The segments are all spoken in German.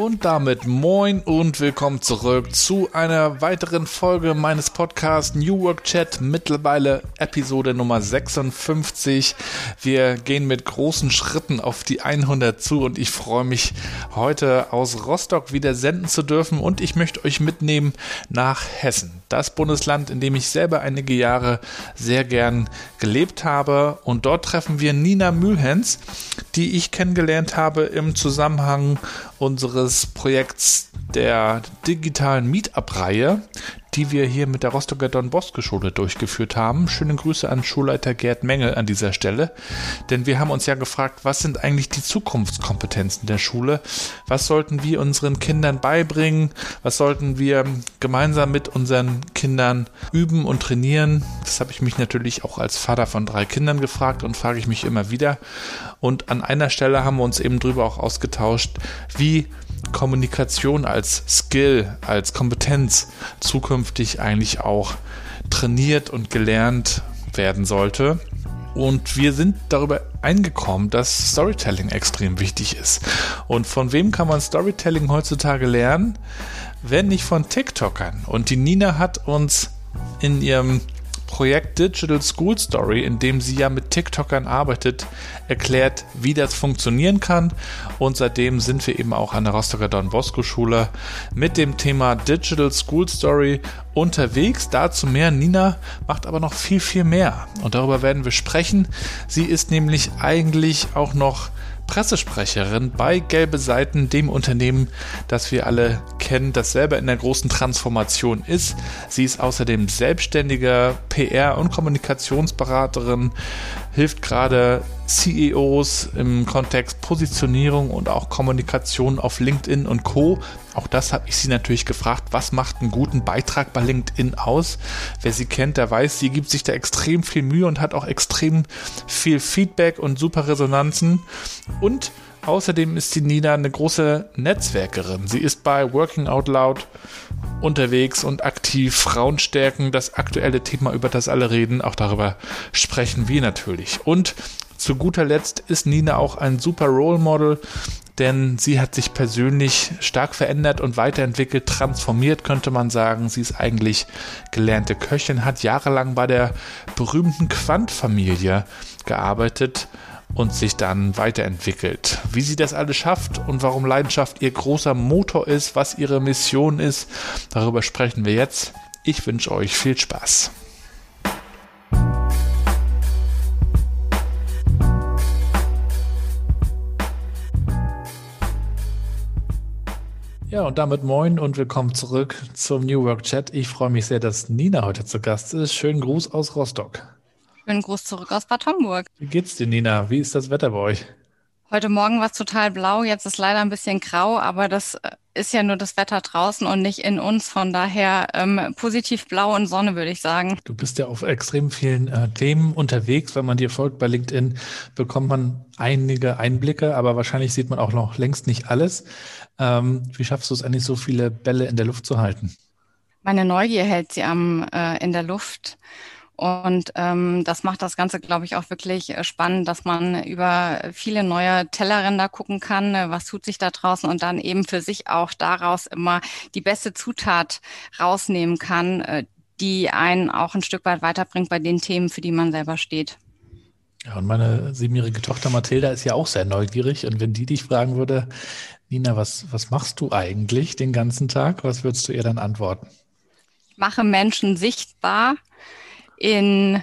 Und damit moin und willkommen zurück zu einer weiteren Folge meines Podcasts New Work Chat, mittlerweile Episode Nummer 56. Wir gehen mit großen Schritten auf die 100 zu und ich freue mich heute aus Rostock wieder senden zu dürfen und ich möchte euch mitnehmen nach Hessen das Bundesland, in dem ich selber einige Jahre sehr gern gelebt habe. Und dort treffen wir Nina Mühlhens, die ich kennengelernt habe im Zusammenhang unseres Projekts der digitalen Meetup-Reihe, die wir hier mit der Rostocker Don Bosco Schule durchgeführt haben. Schöne Grüße an Schulleiter Gerd Mengel an dieser Stelle, denn wir haben uns ja gefragt, was sind eigentlich die Zukunftskompetenzen der Schule? Was sollten wir unseren Kindern beibringen? Was sollten wir gemeinsam mit unseren Kindern üben und trainieren? Das habe ich mich natürlich auch als Vater von drei Kindern gefragt und frage ich mich immer wieder. Und an einer Stelle haben wir uns eben drüber auch ausgetauscht, wie Kommunikation als Skill, als Kompetenz zukünftig eigentlich auch trainiert und gelernt werden sollte. Und wir sind darüber eingekommen, dass Storytelling extrem wichtig ist. Und von wem kann man Storytelling heutzutage lernen, wenn nicht von TikTokern? Und die Nina hat uns in ihrem Projekt Digital School Story, in dem sie ja mit TikTokern arbeitet, erklärt, wie das funktionieren kann. Und seitdem sind wir eben auch an der Rostocker Don Bosco Schule mit dem Thema Digital School Story unterwegs. Dazu mehr. Nina macht aber noch viel, viel mehr. Und darüber werden wir sprechen. Sie ist nämlich eigentlich auch noch Pressesprecherin bei Gelbe Seiten, dem Unternehmen, das wir alle kennen, das selber in der großen Transformation ist. Sie ist außerdem selbstständige PR- und Kommunikationsberaterin, hilft gerade CEOs im Kontext Positionierung und auch Kommunikation auf LinkedIn und Co. Auch das habe ich sie natürlich gefragt, was macht einen guten Beitrag bei LinkedIn aus? Wer sie kennt, der weiß, sie gibt sich da extrem viel Mühe und hat auch extrem viel Feedback und super Resonanzen. Und außerdem ist die Nina eine große Netzwerkerin. Sie ist bei Working Out Loud unterwegs und aktiv. Frauen stärken, das aktuelle Thema, über das alle reden. Auch darüber sprechen wir natürlich. Und zu guter Letzt ist Nina auch ein super Role Model, denn sie hat sich persönlich stark verändert und weiterentwickelt, transformiert, könnte man sagen. Sie ist eigentlich gelernte Köchin, hat jahrelang bei der berühmten Quant-Familie gearbeitet und sich dann weiterentwickelt. Wie sie das alles schafft und warum Leidenschaft ihr großer Motor ist, was ihre Mission ist, darüber sprechen wir jetzt. Ich wünsche euch viel Spaß. Ja, und damit moin und willkommen zurück zum New Work Chat. Ich freue mich sehr, dass Nina heute zu Gast ist. Schönen Gruß aus Rostock. Schönen Gruß zurück aus Bad Homburg. Wie geht's dir, Nina? Wie ist das Wetter bei euch? Heute Morgen war es total blau, jetzt ist leider ein bisschen grau, aber das äh, ist ja nur das Wetter draußen und nicht in uns. Von daher ähm, positiv blau und Sonne, würde ich sagen. Du bist ja auf extrem vielen äh, Themen unterwegs. Wenn man dir folgt bei LinkedIn, bekommt man einige Einblicke, aber wahrscheinlich sieht man auch noch längst nicht alles. Ähm, wie schaffst du es eigentlich, so viele Bälle in der Luft zu halten? Meine Neugier hält sie am äh, in der Luft. Und ähm, das macht das Ganze, glaube ich, auch wirklich äh, spannend, dass man über viele neue Tellerränder gucken kann, äh, was tut sich da draußen und dann eben für sich auch daraus immer die beste Zutat rausnehmen kann, äh, die einen auch ein Stück weit weiterbringt bei den Themen, für die man selber steht. Ja, und meine siebenjährige Tochter Mathilda ist ja auch sehr neugierig. Und wenn die dich fragen würde, Nina, was, was machst du eigentlich den ganzen Tag? Was würdest du ihr dann antworten? Ich mache Menschen sichtbar in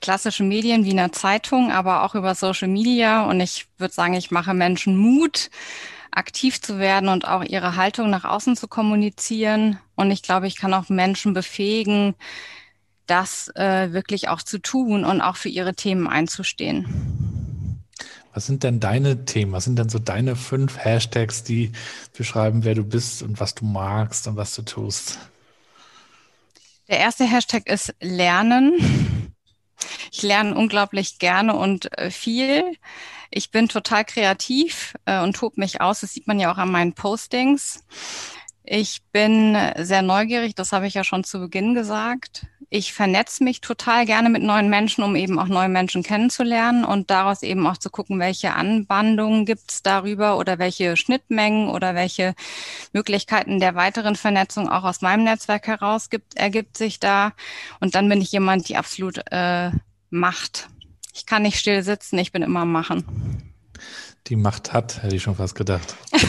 klassischen Medien wie einer Zeitung, aber auch über Social Media. Und ich würde sagen, ich mache Menschen Mut, aktiv zu werden und auch ihre Haltung nach außen zu kommunizieren. Und ich glaube, ich kann auch Menschen befähigen, das äh, wirklich auch zu tun und auch für ihre Themen einzustehen. Was sind denn deine Themen? Was sind denn so deine fünf Hashtags, die beschreiben, wer du bist und was du magst und was du tust? Der erste Hashtag ist Lernen. Ich lerne unglaublich gerne und äh, viel. Ich bin total kreativ äh, und tob mich aus. Das sieht man ja auch an meinen Postings. Ich bin sehr neugierig, das habe ich ja schon zu Beginn gesagt. Ich vernetze mich total gerne mit neuen Menschen, um eben auch neue Menschen kennenzulernen und daraus eben auch zu gucken, welche Anbandungen gibt es darüber oder welche Schnittmengen oder welche Möglichkeiten der weiteren Vernetzung auch aus meinem Netzwerk heraus gibt, ergibt sich da. Und dann bin ich jemand, die absolut äh, macht. Ich kann nicht still sitzen, ich bin immer am Machen. Die Macht hat, hätte ich schon fast gedacht.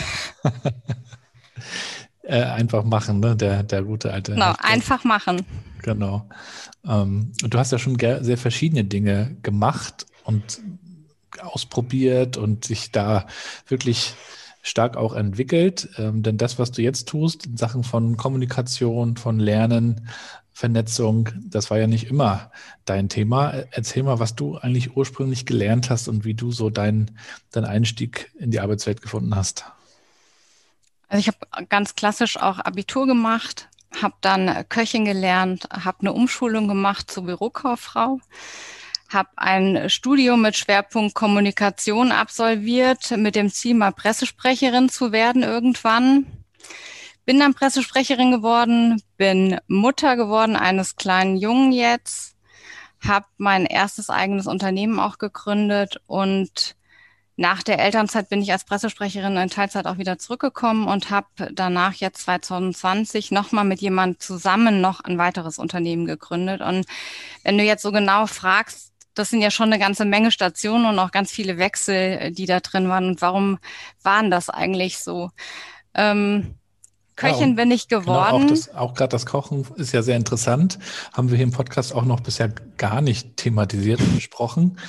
äh, einfach machen, ne? Der, der gute alte. Genau, einfach machen. Genau. Ähm, du hast ja schon sehr verschiedene Dinge gemacht und ausprobiert und sich da wirklich stark auch entwickelt. Ähm, denn das, was du jetzt tust in Sachen von Kommunikation, von Lernen, Vernetzung, das war ja nicht immer dein Thema. Erzähl mal, was du eigentlich ursprünglich gelernt hast und wie du so deinen dein Einstieg in die Arbeitswelt gefunden hast. Also ich habe ganz klassisch auch Abitur gemacht, habe dann Köchin gelernt, habe eine Umschulung gemacht zur Bürokauffrau, habe ein Studium mit Schwerpunkt Kommunikation absolviert, mit dem Ziel, mal Pressesprecherin zu werden irgendwann. Bin dann Pressesprecherin geworden, bin Mutter geworden eines kleinen Jungen jetzt, habe mein erstes eigenes Unternehmen auch gegründet und nach der Elternzeit bin ich als Pressesprecherin in Teilzeit auch wieder zurückgekommen und habe danach jetzt 2020 nochmal mit jemand zusammen noch ein weiteres Unternehmen gegründet. Und wenn du jetzt so genau fragst, das sind ja schon eine ganze Menge Stationen und auch ganz viele Wechsel, die da drin waren. Und warum waren das eigentlich so? Ähm, Köchin ja, bin ich geworden. Genau, auch, auch gerade das Kochen ist ja sehr interessant. Haben wir hier im Podcast auch noch bisher gar nicht thematisiert und besprochen.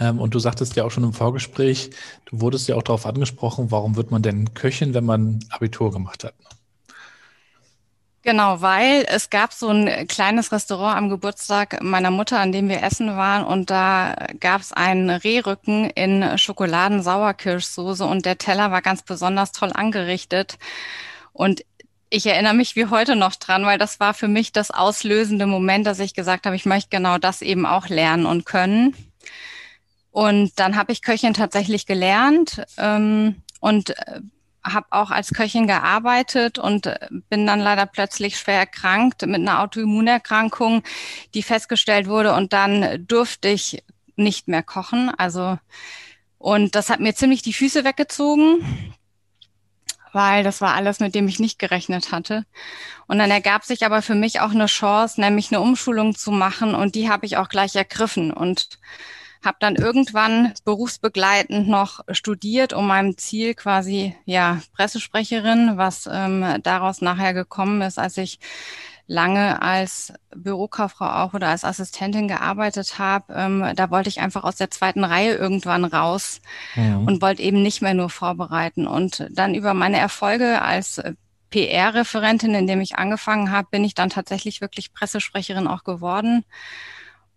Ähm, und du sagtest ja auch schon im Vorgespräch, du wurdest ja auch darauf angesprochen, warum wird man denn Köchin, wenn man Abitur gemacht hat? Genau, weil es gab so ein kleines Restaurant am Geburtstag meiner Mutter, an dem wir essen waren und da gab es einen Rehrücken in Schokoladen-Sauerkirschsoße und der Teller war ganz besonders toll angerichtet und ich erinnere mich wie heute noch dran, weil das war für mich das auslösende Moment, dass ich gesagt habe, ich möchte genau das eben auch lernen und können. Und dann habe ich Köchin tatsächlich gelernt ähm, und äh, habe auch als Köchin gearbeitet und äh, bin dann leider plötzlich schwer erkrankt mit einer Autoimmunerkrankung, die festgestellt wurde und dann durfte ich nicht mehr kochen. Also und das hat mir ziemlich die Füße weggezogen, weil das war alles, mit dem ich nicht gerechnet hatte. Und dann ergab sich aber für mich auch eine Chance, nämlich eine Umschulung zu machen und die habe ich auch gleich ergriffen und habe dann irgendwann berufsbegleitend noch studiert, um meinem Ziel quasi ja Pressesprecherin, was ähm, daraus nachher gekommen ist, als ich lange als Bürokauffrau auch oder als Assistentin gearbeitet habe, ähm, da wollte ich einfach aus der zweiten Reihe irgendwann raus ja. und wollte eben nicht mehr nur vorbereiten. Und dann über meine Erfolge als PR-Referentin, indem ich angefangen habe, bin ich dann tatsächlich wirklich Pressesprecherin auch geworden.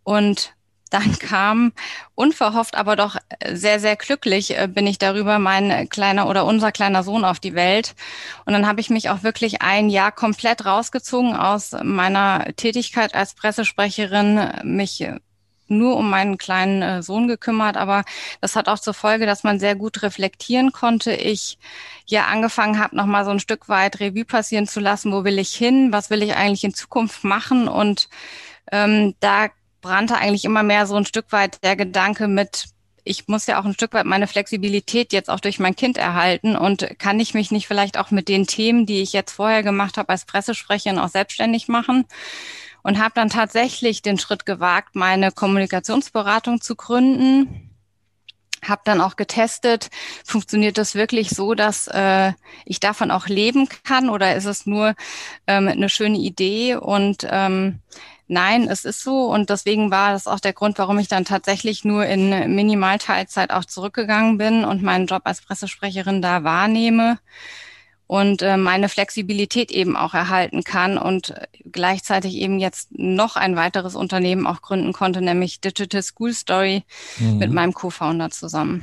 Und dann kam unverhofft, aber doch sehr, sehr glücklich äh, bin ich darüber, mein kleiner oder unser kleiner Sohn auf die Welt. Und dann habe ich mich auch wirklich ein Jahr komplett rausgezogen aus meiner Tätigkeit als Pressesprecherin, mich nur um meinen kleinen äh, Sohn gekümmert, aber das hat auch zur Folge, dass man sehr gut reflektieren konnte. Ich ja angefangen habe, nochmal so ein Stück weit Revue passieren zu lassen, wo will ich hin, was will ich eigentlich in Zukunft machen? Und ähm, da brannte eigentlich immer mehr so ein Stück weit der Gedanke mit, ich muss ja auch ein Stück weit meine Flexibilität jetzt auch durch mein Kind erhalten und kann ich mich nicht vielleicht auch mit den Themen, die ich jetzt vorher gemacht habe als Pressesprecherin, auch selbstständig machen? Und habe dann tatsächlich den Schritt gewagt, meine Kommunikationsberatung zu gründen. Habe dann auch getestet, funktioniert das wirklich so, dass äh, ich davon auch leben kann oder ist es nur ähm, eine schöne Idee? Und ähm, Nein, es ist so und deswegen war das auch der Grund, warum ich dann tatsächlich nur in Minimalteilzeit auch zurückgegangen bin und meinen Job als Pressesprecherin da wahrnehme und äh, meine Flexibilität eben auch erhalten kann und gleichzeitig eben jetzt noch ein weiteres Unternehmen auch gründen konnte, nämlich Digital School Story mhm. mit meinem Co-Founder zusammen.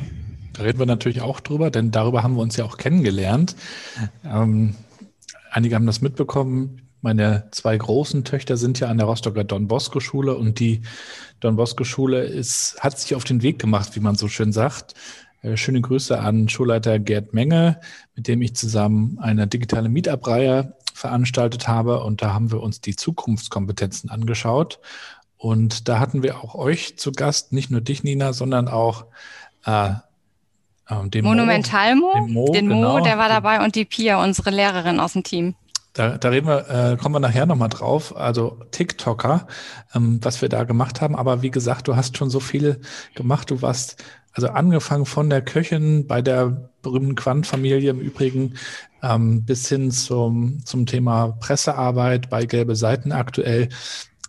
Da reden wir natürlich auch drüber, denn darüber haben wir uns ja auch kennengelernt. Ähm, einige haben das mitbekommen. Meine zwei großen Töchter sind ja an der Rostocker Don Bosco Schule und die Don Bosco Schule ist, hat sich auf den Weg gemacht, wie man so schön sagt, Äh, schöne Grüße an Schulleiter Gerd Menge, mit dem ich zusammen eine digitale Meetup-Reihe veranstaltet habe. Und da haben wir uns die Zukunftskompetenzen angeschaut. Und da hatten wir auch euch zu Gast, nicht nur dich, Nina, sondern auch äh, äh den Monumentalmo, den Mo, den Mo genau. der war dabei und die Pia, unsere Lehrerin aus dem Team. Da, da reden wir, äh, kommen wir nachher nochmal drauf. Also TikToker, ähm, was wir da gemacht haben. Aber wie gesagt, du hast schon so viel gemacht. Du warst also angefangen von der Köchin bei der berühmten Quant-Familie im Übrigen ähm, bis hin zum, zum Thema Pressearbeit bei Gelbe Seiten aktuell.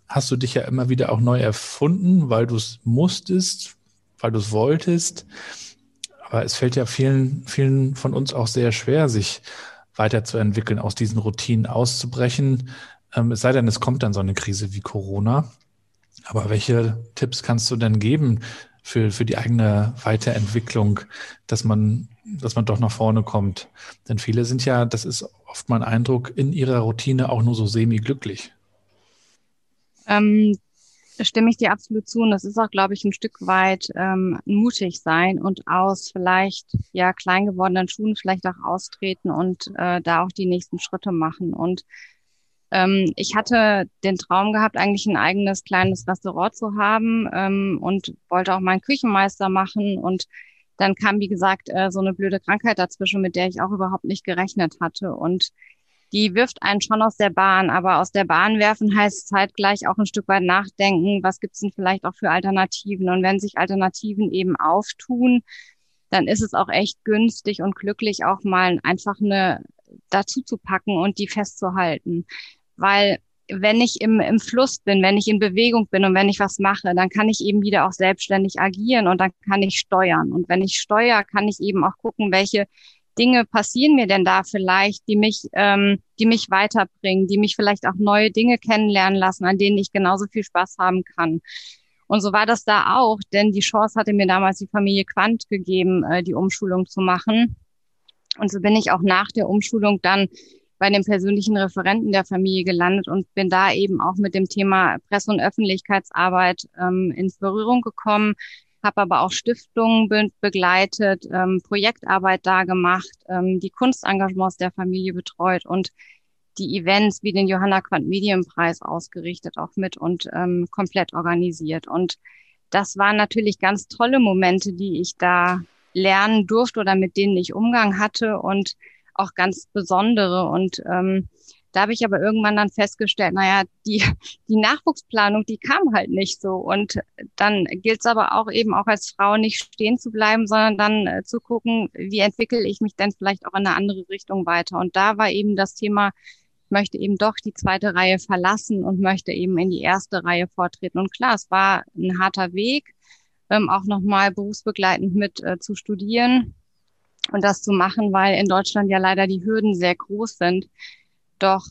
Hast du dich ja immer wieder auch neu erfunden, weil du es musstest, weil du es wolltest. Aber es fällt ja vielen, vielen von uns auch sehr schwer, sich weiterzuentwickeln, aus diesen Routinen auszubrechen. Ähm, es sei denn, es kommt dann so eine Krise wie Corona. Aber welche Tipps kannst du denn geben für, für die eigene Weiterentwicklung, dass man, dass man doch nach vorne kommt? Denn viele sind ja, das ist oft mein Eindruck, in ihrer Routine auch nur so semi-glücklich. Ähm, stimme ich dir absolut zu. Und das ist auch, glaube ich, ein Stück weit ähm, mutig sein und aus vielleicht ja klein gewordenen Schuhen vielleicht auch austreten und äh, da auch die nächsten Schritte machen. Und ähm, ich hatte den Traum gehabt, eigentlich ein eigenes kleines Restaurant zu haben ähm, und wollte auch meinen Küchenmeister machen. Und dann kam, wie gesagt, äh, so eine blöde Krankheit dazwischen, mit der ich auch überhaupt nicht gerechnet hatte. Und die wirft einen schon aus der Bahn, aber aus der Bahn werfen heißt zeitgleich auch ein Stück weit nachdenken, was gibt's denn vielleicht auch für Alternativen? Und wenn sich Alternativen eben auftun, dann ist es auch echt günstig und glücklich, auch mal einfach eine dazu zu packen und die festzuhalten. Weil wenn ich im, im Fluss bin, wenn ich in Bewegung bin und wenn ich was mache, dann kann ich eben wieder auch selbstständig agieren und dann kann ich steuern. Und wenn ich steuere, kann ich eben auch gucken, welche Dinge passieren mir denn da vielleicht, die mich, ähm, die mich weiterbringen, die mich vielleicht auch neue Dinge kennenlernen lassen, an denen ich genauso viel Spaß haben kann. Und so war das da auch, denn die Chance hatte mir damals die Familie Quant gegeben, äh, die Umschulung zu machen. Und so bin ich auch nach der Umschulung dann bei dem persönlichen Referenten der Familie gelandet und bin da eben auch mit dem Thema Presse- und Öffentlichkeitsarbeit ähm, ins Berührung gekommen, habe aber auch Stiftungen be begleitet, ähm, Projektarbeit da gemacht, ähm, die Kunstengagements der Familie betreut und die Events wie den Johanna Quandt Medienpreis ausgerichtet auch mit und ähm, komplett organisiert. Und das waren natürlich ganz tolle Momente, die ich da lernen durfte oder mit denen ich Umgang hatte und auch ganz besondere. Und ähm, da habe ich aber irgendwann dann festgestellt, naja, die, die Nachwuchsplanung, die kam halt nicht so. Und dann gilt es aber auch eben auch als Frau nicht stehen zu bleiben, sondern dann äh, zu gucken, wie entwickle ich mich denn vielleicht auch in eine andere Richtung weiter. Und da war eben das Thema, ich möchte eben doch die zweite Reihe verlassen und möchte eben in die erste Reihe vortreten. Und klar, es war ein harter Weg, ähm, auch nochmal berufsbegleitend mit äh, zu studieren und das zu machen, weil in Deutschland ja leider die Hürden sehr groß sind. Doch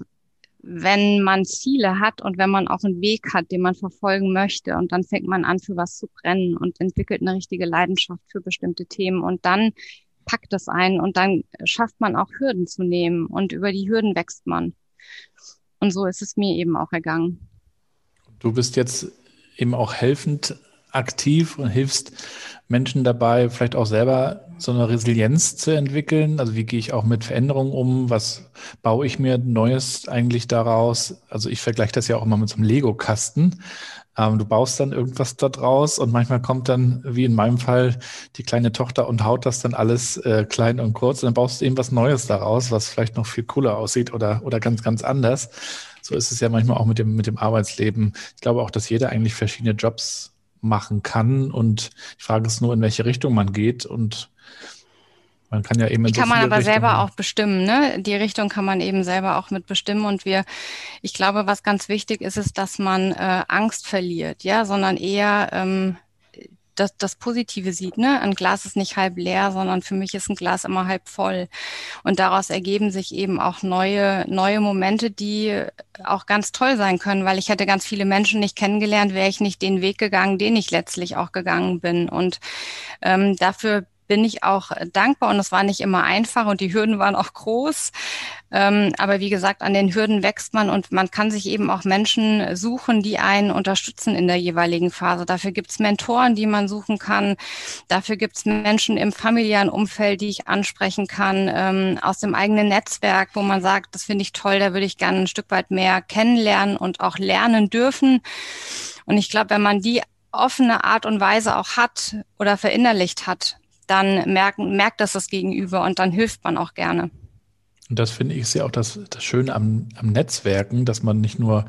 wenn man Ziele hat und wenn man auch einen Weg hat, den man verfolgen möchte und dann fängt man an, für was zu brennen und entwickelt eine richtige Leidenschaft für bestimmte Themen und dann packt es ein und dann schafft man auch Hürden zu nehmen und über die Hürden wächst man. Und so ist es mir eben auch ergangen. Du bist jetzt eben auch helfend aktiv und hilfst Menschen dabei, vielleicht auch selber so eine Resilienz zu entwickeln? Also wie gehe ich auch mit Veränderungen um? Was baue ich mir Neues eigentlich daraus? Also ich vergleiche das ja auch immer mit so einem Lego-Kasten. Ähm, du baust dann irgendwas da draus und manchmal kommt dann, wie in meinem Fall, die kleine Tochter und haut das dann alles äh, klein und kurz und dann baust du eben was Neues daraus, was vielleicht noch viel cooler aussieht oder, oder ganz, ganz anders. So ist es ja manchmal auch mit dem, mit dem Arbeitsleben. Ich glaube auch, dass jeder eigentlich verschiedene Jobs machen kann. Und die Frage ist nur, in welche Richtung man geht. Und man kann ja eben. Die kann so man aber Richtungen selber auch bestimmen, ne? Die Richtung kann man eben selber auch mit bestimmen. Und wir, ich glaube, was ganz wichtig ist, ist, dass man äh, Angst verliert, ja, sondern eher ähm, das, das Positive sieht. Ne? Ein Glas ist nicht halb leer, sondern für mich ist ein Glas immer halb voll. Und daraus ergeben sich eben auch neue, neue Momente, die auch ganz toll sein können, weil ich hätte ganz viele Menschen nicht kennengelernt, wäre ich nicht den Weg gegangen, den ich letztlich auch gegangen bin. Und ähm, dafür bin ich auch dankbar und es war nicht immer einfach und die Hürden waren auch groß. Ähm, aber wie gesagt, an den Hürden wächst man und man kann sich eben auch Menschen suchen, die einen unterstützen in der jeweiligen Phase. Dafür gibt es Mentoren, die man suchen kann. Dafür gibt es Menschen im familiären Umfeld, die ich ansprechen kann, ähm, aus dem eigenen Netzwerk, wo man sagt, das finde ich toll, da würde ich gerne ein Stück weit mehr kennenlernen und auch lernen dürfen. Und ich glaube, wenn man die offene Art und Weise auch hat oder verinnerlicht hat, dann merken, merkt das das Gegenüber und dann hilft man auch gerne. Und das finde ich sehr auch das, das Schöne am, am Netzwerken, dass man nicht nur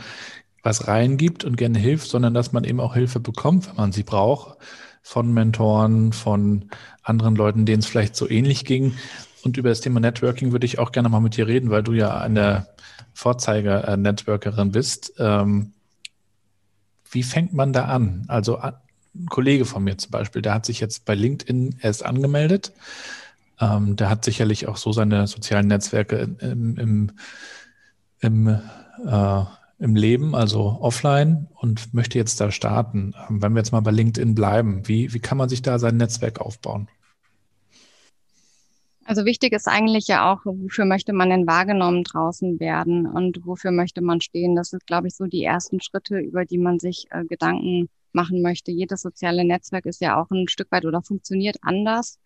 was reingibt und gerne hilft, sondern dass man eben auch Hilfe bekommt, wenn man sie braucht, von Mentoren, von anderen Leuten, denen es vielleicht so ähnlich ging. Und über das Thema Networking würde ich auch gerne mal mit dir reden, weil du ja eine Vorzeiger-Networkerin bist. Ähm, wie fängt man da an? Also ein Kollege von mir zum Beispiel, der hat sich jetzt bei LinkedIn erst angemeldet. Ähm, der hat sicherlich auch so seine sozialen Netzwerke im, im, im, äh, im Leben, also offline und möchte jetzt da starten. Ähm, wenn wir jetzt mal bei LinkedIn bleiben, wie, wie kann man sich da sein Netzwerk aufbauen? Also wichtig ist eigentlich ja auch, wofür möchte man denn wahrgenommen draußen werden und wofür möchte man stehen. Das ist, glaube ich, so die ersten Schritte, über die man sich äh, Gedanken machen möchte. Jedes soziale Netzwerk ist ja auch ein Stück weit oder funktioniert anders.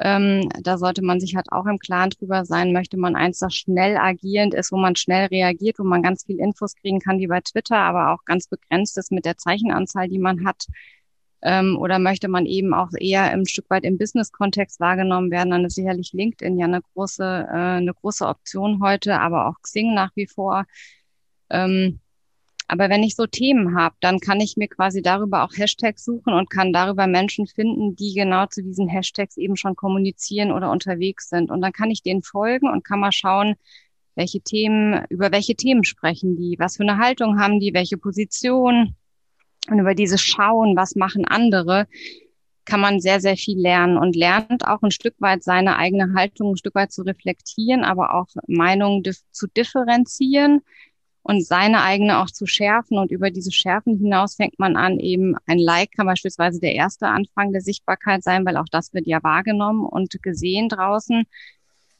Ähm, da sollte man sich halt auch im Klaren drüber sein, möchte man eins, das schnell agierend ist, wo man schnell reagiert, wo man ganz viel Infos kriegen kann, wie bei Twitter, aber auch ganz begrenzt ist mit der Zeichenanzahl, die man hat. Ähm, oder möchte man eben auch eher ein Stück weit im Business-Kontext wahrgenommen werden, dann ist sicherlich LinkedIn ja eine große, äh, eine große Option heute, aber auch Xing nach wie vor. Ähm, aber wenn ich so Themen habe, dann kann ich mir quasi darüber auch Hashtags suchen und kann darüber Menschen finden, die genau zu diesen Hashtags eben schon kommunizieren oder unterwegs sind. Und dann kann ich denen folgen und kann mal schauen, welche Themen, über welche Themen sprechen die, was für eine Haltung haben die, welche Position. Und über dieses Schauen, was machen andere, kann man sehr, sehr viel lernen und lernt auch ein Stück weit seine eigene Haltung ein Stück weit zu reflektieren, aber auch Meinungen zu differenzieren und seine eigene auch zu schärfen. Und über diese Schärfen hinaus fängt man an, eben ein Like kann beispielsweise der erste Anfang der Sichtbarkeit sein, weil auch das wird ja wahrgenommen und gesehen draußen.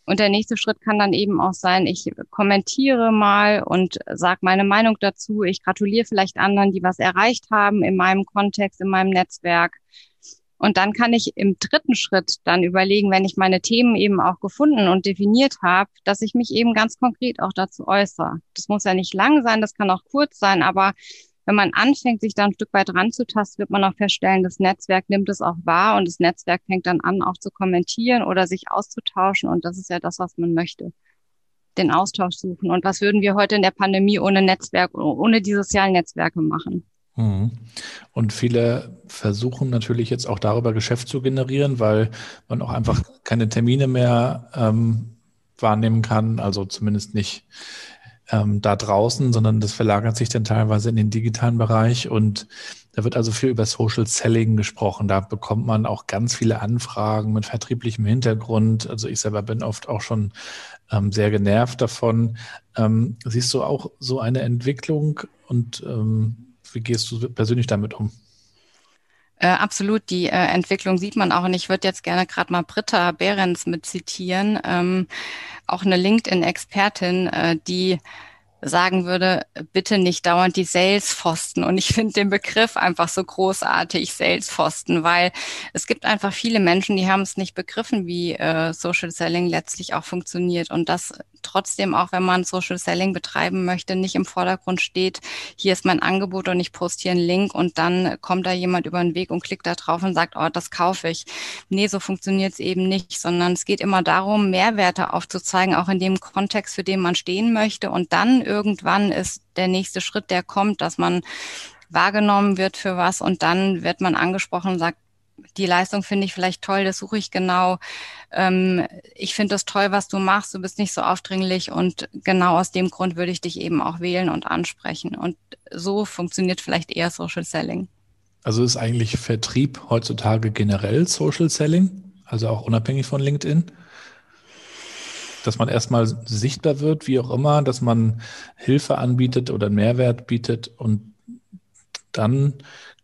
Und der nächste Schritt kann dann eben auch sein, ich kommentiere mal und sage meine Meinung dazu. Ich gratuliere vielleicht anderen, die was erreicht haben in meinem Kontext, in meinem Netzwerk. Und dann kann ich im dritten Schritt dann überlegen, wenn ich meine Themen eben auch gefunden und definiert habe, dass ich mich eben ganz konkret auch dazu äußere. Das muss ja nicht lang sein, das kann auch kurz sein, aber wenn man anfängt, sich da ein Stück weit ranzutasten, wird man auch feststellen, das Netzwerk nimmt es auch wahr und das Netzwerk fängt dann an, auch zu kommentieren oder sich auszutauschen. Und das ist ja das, was man möchte. Den Austausch suchen. Und was würden wir heute in der Pandemie ohne Netzwerk, ohne die sozialen Netzwerke machen? Mhm. Und viele versuchen natürlich jetzt auch darüber Geschäft zu generieren, weil man auch einfach keine Termine mehr ähm, wahrnehmen kann, also zumindest nicht ähm, da draußen, sondern das verlagert sich dann teilweise in den digitalen Bereich und da wird also viel über Social Selling gesprochen. Da bekommt man auch ganz viele Anfragen mit vertrieblichem Hintergrund. Also ich selber bin oft auch schon ähm, sehr genervt davon. Ähm, siehst du auch so eine Entwicklung und ähm, wie gehst du persönlich damit um? Äh, absolut, die äh, Entwicklung sieht man auch. Und ich würde jetzt gerne gerade mal Britta Behrens mit zitieren, ähm, auch eine LinkedIn-Expertin, äh, die sagen würde, bitte nicht dauernd die Salespfosten. Und ich finde den Begriff einfach so großartig, Salespfosten, weil es gibt einfach viele Menschen, die haben es nicht begriffen, wie äh, Social Selling letztlich auch funktioniert. Und das trotzdem, auch wenn man Social Selling betreiben möchte, nicht im Vordergrund steht, hier ist mein Angebot und ich poste hier einen Link und dann kommt da jemand über den Weg und klickt da drauf und sagt, oh, das kaufe ich. Nee, so funktioniert es eben nicht, sondern es geht immer darum, Mehrwerte aufzuzeigen, auch in dem Kontext, für den man stehen möchte. Und dann irgendwann ist der nächste Schritt, der kommt, dass man wahrgenommen wird für was und dann wird man angesprochen und sagt, die Leistung finde ich vielleicht toll, das suche ich genau. Ähm, ich finde das toll, was du machst, du bist nicht so aufdringlich und genau aus dem Grund würde ich dich eben auch wählen und ansprechen. Und so funktioniert vielleicht eher Social Selling. Also ist eigentlich Vertrieb heutzutage generell Social Selling, also auch unabhängig von LinkedIn? Dass man erstmal sichtbar wird, wie auch immer, dass man Hilfe anbietet oder Mehrwert bietet und dann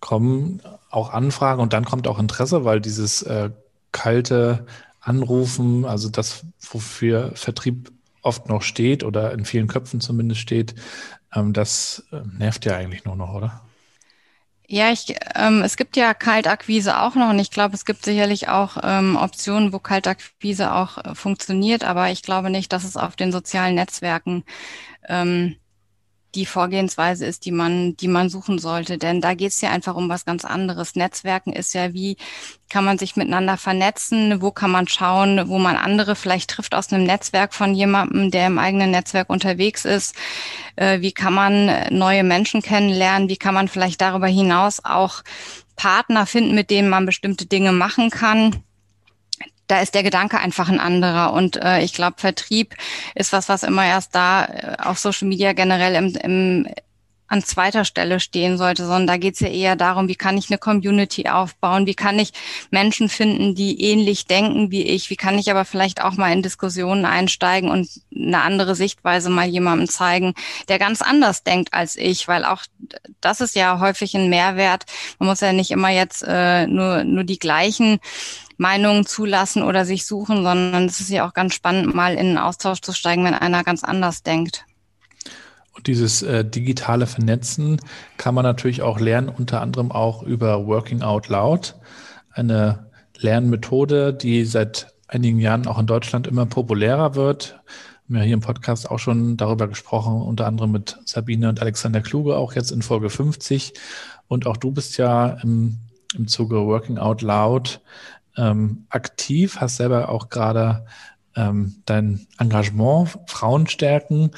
kommen auch Anfragen und dann kommt auch Interesse, weil dieses äh, kalte Anrufen, also das, wofür Vertrieb oft noch steht oder in vielen Köpfen zumindest steht, ähm, das äh, nervt ja eigentlich nur noch, oder? Ja, ich, ähm, es gibt ja Kaltakquise auch noch und ich glaube, es gibt sicherlich auch ähm, Optionen, wo Kaltakquise auch äh, funktioniert, aber ich glaube nicht, dass es auf den sozialen Netzwerken ähm, die Vorgehensweise ist, die man, die man suchen sollte. Denn da geht es ja einfach um was ganz anderes. Netzwerken ist ja, wie kann man sich miteinander vernetzen, wo kann man schauen, wo man andere vielleicht trifft aus einem Netzwerk von jemandem, der im eigenen Netzwerk unterwegs ist. Äh, wie kann man neue Menschen kennenlernen? Wie kann man vielleicht darüber hinaus auch Partner finden, mit denen man bestimmte Dinge machen kann? Da ist der Gedanke einfach ein anderer. Und äh, ich glaube, Vertrieb ist was, was immer erst da äh, auf Social Media generell im, im an zweiter Stelle stehen sollte, sondern da geht es ja eher darum, wie kann ich eine Community aufbauen, wie kann ich Menschen finden, die ähnlich denken wie ich, wie kann ich aber vielleicht auch mal in Diskussionen einsteigen und eine andere Sichtweise mal jemandem zeigen, der ganz anders denkt als ich, weil auch das ist ja häufig ein Mehrwert. Man muss ja nicht immer jetzt äh, nur, nur die gleichen Meinungen zulassen oder sich suchen, sondern es ist ja auch ganz spannend, mal in einen Austausch zu steigen, wenn einer ganz anders denkt. Und dieses äh, digitale Vernetzen kann man natürlich auch lernen, unter anderem auch über Working Out Loud, eine Lernmethode, die seit einigen Jahren auch in Deutschland immer populärer wird. Wir haben hier im Podcast auch schon darüber gesprochen, unter anderem mit Sabine und Alexander Kluge, auch jetzt in Folge 50. Und auch du bist ja im, im Zuge Working Out Loud ähm, aktiv, hast selber auch gerade ähm, dein Engagement Frauen stärken.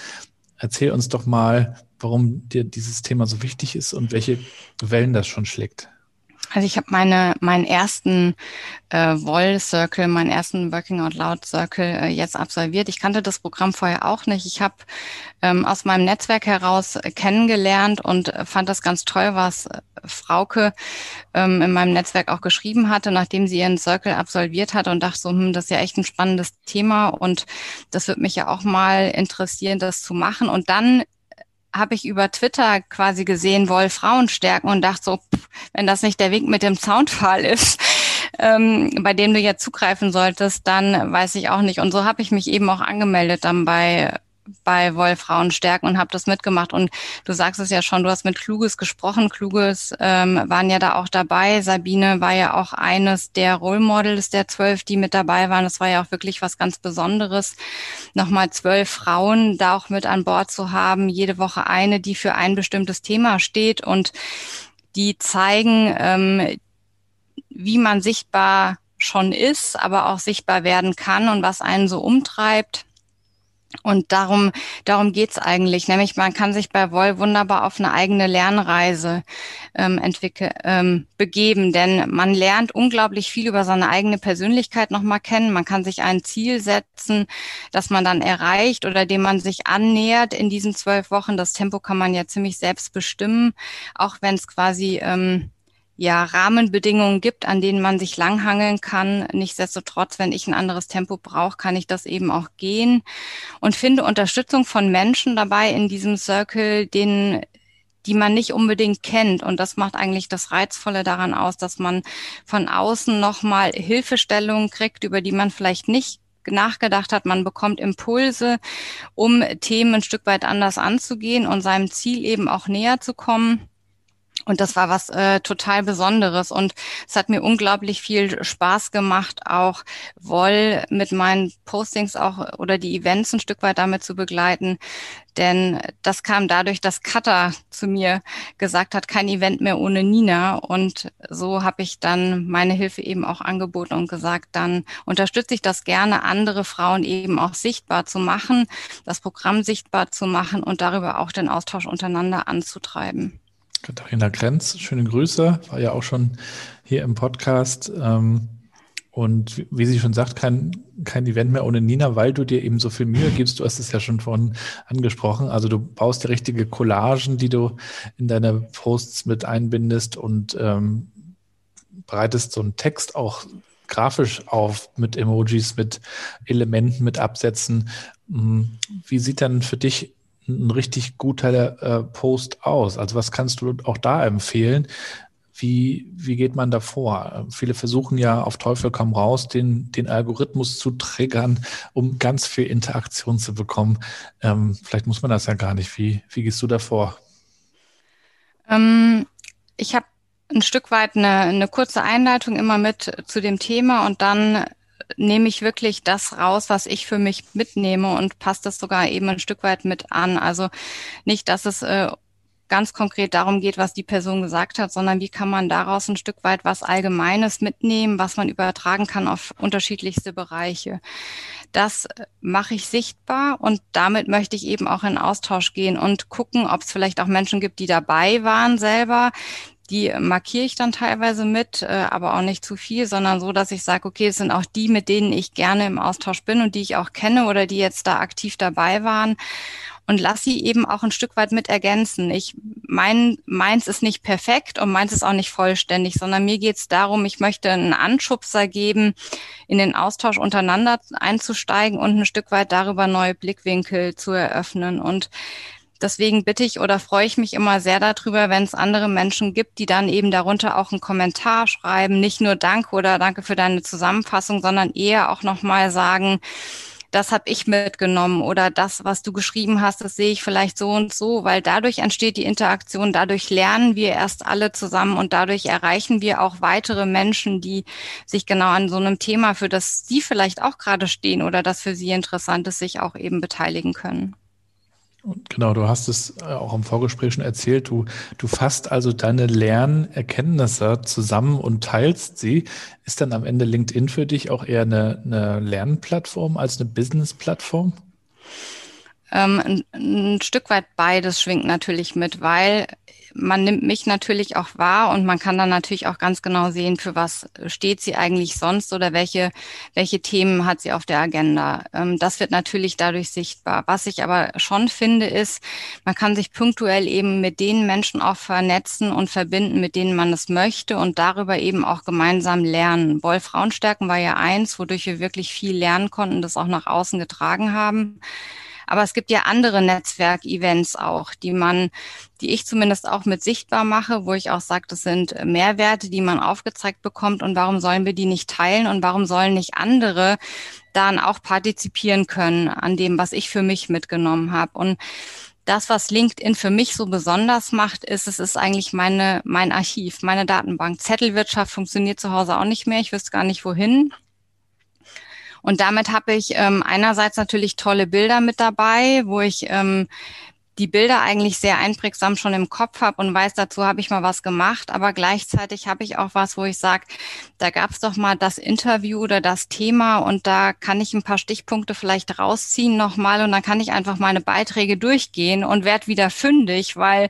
Erzähl uns doch mal, warum dir dieses Thema so wichtig ist und welche Wellen das schon schlägt. Also ich habe meine meinen ersten äh, Woll Circle, meinen ersten Working Out Loud Circle äh, jetzt absolviert. Ich kannte das Programm vorher auch nicht. Ich habe ähm, aus meinem Netzwerk heraus äh, kennengelernt und äh, fand das ganz toll, was äh, Frauke ähm, in meinem Netzwerk auch geschrieben hatte, nachdem sie ihren Circle absolviert hat und dachte so, hm, das ist ja echt ein spannendes Thema und das wird mich ja auch mal interessieren, das zu machen. Und dann habe ich über Twitter quasi gesehen, Woll Frauen stärken und dachte so, pff, wenn das nicht der Weg mit dem Soundfall ist, ähm, bei dem du jetzt zugreifen solltest, dann weiß ich auch nicht. Und so habe ich mich eben auch angemeldet dann bei bei Wollfrauen stärken und habe das mitgemacht. Und du sagst es ja schon, du hast mit Kluges gesprochen. Kluges ähm, waren ja da auch dabei. Sabine war ja auch eines der Role Models der zwölf, die mit dabei waren. Das war ja auch wirklich was ganz Besonderes, nochmal zwölf Frauen da auch mit an Bord zu haben. Jede Woche eine, die für ein bestimmtes Thema steht und die zeigen, ähm, wie man sichtbar schon ist, aber auch sichtbar werden kann und was einen so umtreibt. Und darum, darum geht's eigentlich. Nämlich man kann sich bei Woll wunderbar auf eine eigene Lernreise ähm, entwickeln, ähm, begeben, denn man lernt unglaublich viel über seine eigene Persönlichkeit nochmal kennen. Man kann sich ein Ziel setzen, das man dann erreicht oder dem man sich annähert in diesen zwölf Wochen. Das Tempo kann man ja ziemlich selbst bestimmen, auch wenn es quasi ähm, ja, Rahmenbedingungen gibt, an denen man sich langhangeln kann. Nichtsdestotrotz, wenn ich ein anderes Tempo brauche, kann ich das eben auch gehen und finde Unterstützung von Menschen dabei in diesem Circle, denen die man nicht unbedingt kennt. Und das macht eigentlich das Reizvolle daran aus, dass man von außen nochmal Hilfestellungen kriegt, über die man vielleicht nicht nachgedacht hat. Man bekommt Impulse, um Themen ein Stück weit anders anzugehen und seinem Ziel eben auch näher zu kommen. Und das war was äh, total Besonderes. Und es hat mir unglaublich viel Spaß gemacht, auch Woll mit meinen Postings auch oder die Events ein Stück weit damit zu begleiten. Denn das kam dadurch, dass Katha zu mir gesagt hat, kein Event mehr ohne Nina. Und so habe ich dann meine Hilfe eben auch angeboten und gesagt, dann unterstütze ich das gerne, andere Frauen eben auch sichtbar zu machen, das Programm sichtbar zu machen und darüber auch den Austausch untereinander anzutreiben. Katharina Grenz, schöne Grüße, war ja auch schon hier im Podcast. Ähm, und wie sie schon sagt, kein, kein Event mehr ohne Nina, weil du dir eben so viel Mühe gibst. Du hast es ja schon vorhin angesprochen. Also du baust die richtige Collagen, die du in deine Posts mit einbindest und ähm, bereitest so einen Text auch grafisch auf mit Emojis, mit Elementen, mit Absätzen. Hm, wie sieht dann für dich ein richtig guter äh, Post aus? Also was kannst du auch da empfehlen? Wie, wie geht man da vor? Viele versuchen ja auf Teufel komm raus, den, den Algorithmus zu triggern, um ganz viel Interaktion zu bekommen. Ähm, vielleicht muss man das ja gar nicht. Wie, wie gehst du da vor? Ähm, ich habe ein Stück weit eine, eine kurze Einleitung immer mit zu dem Thema und dann nehme ich wirklich das raus, was ich für mich mitnehme und passe das sogar eben ein Stück weit mit an. Also nicht, dass es äh, ganz konkret darum geht, was die Person gesagt hat, sondern wie kann man daraus ein Stück weit was Allgemeines mitnehmen, was man übertragen kann auf unterschiedlichste Bereiche. Das äh, mache ich sichtbar und damit möchte ich eben auch in Austausch gehen und gucken, ob es vielleicht auch Menschen gibt, die dabei waren selber, die markiere ich dann teilweise mit, äh, aber auch nicht zu viel, sondern so, dass ich sage, okay, es sind auch die, mit denen ich gerne im Austausch bin und die ich auch kenne oder die jetzt da aktiv dabei waren und lass sie eben auch ein Stück weit mit ergänzen. Ich mein meins ist nicht perfekt und meins ist auch nicht vollständig, sondern mir geht es darum, ich möchte einen Anschubser geben, in den Austausch untereinander einzusteigen und ein Stück weit darüber neue Blickwinkel zu eröffnen. Und Deswegen bitte ich oder freue ich mich immer sehr darüber, wenn es andere Menschen gibt, die dann eben darunter auch einen Kommentar schreiben, nicht nur Danke oder Danke für deine Zusammenfassung, sondern eher auch nochmal sagen, das habe ich mitgenommen oder das, was du geschrieben hast, das sehe ich vielleicht so und so, weil dadurch entsteht die Interaktion, dadurch lernen wir erst alle zusammen und dadurch erreichen wir auch weitere Menschen, die sich genau an so einem Thema, für das sie vielleicht auch gerade stehen oder das für sie interessant ist, sich auch eben beteiligen können. Genau, du hast es äh, auch im Vorgespräch schon erzählt. Du, du fasst also deine Lernerkenntnisse zusammen und teilst sie. Ist dann am Ende LinkedIn für dich auch eher eine, eine Lernplattform als eine Business-Plattform? Ähm, ein, ein Stück weit beides schwingt natürlich mit, weil man nimmt mich natürlich auch wahr und man kann dann natürlich auch ganz genau sehen, für was steht sie eigentlich sonst oder welche, welche Themen hat sie auf der Agenda. Ähm, das wird natürlich dadurch sichtbar. Was ich aber schon finde, ist, man kann sich punktuell eben mit den Menschen auch vernetzen und verbinden, mit denen man es möchte und darüber eben auch gemeinsam lernen. Boll Frauenstärken war ja eins, wodurch wir wirklich viel lernen konnten, das auch nach außen getragen haben. Aber es gibt ja andere Netzwerkevents auch, die man, die ich zumindest auch mit sichtbar mache, wo ich auch sage, das sind Mehrwerte, die man aufgezeigt bekommt und warum sollen wir die nicht teilen und warum sollen nicht andere dann auch partizipieren können an dem, was ich für mich mitgenommen habe. Und das, was LinkedIn für mich so besonders macht, ist, es ist eigentlich meine, mein Archiv, meine Datenbank. Zettelwirtschaft funktioniert zu Hause auch nicht mehr. Ich wüsste gar nicht wohin. Und damit habe ich ähm, einerseits natürlich tolle Bilder mit dabei, wo ich ähm, die Bilder eigentlich sehr einprägsam schon im Kopf habe und weiß, dazu habe ich mal was gemacht, aber gleichzeitig habe ich auch was, wo ich sage, da gab es doch mal das Interview oder das Thema und da kann ich ein paar Stichpunkte vielleicht rausziehen nochmal und dann kann ich einfach meine Beiträge durchgehen und werde wieder fündig, weil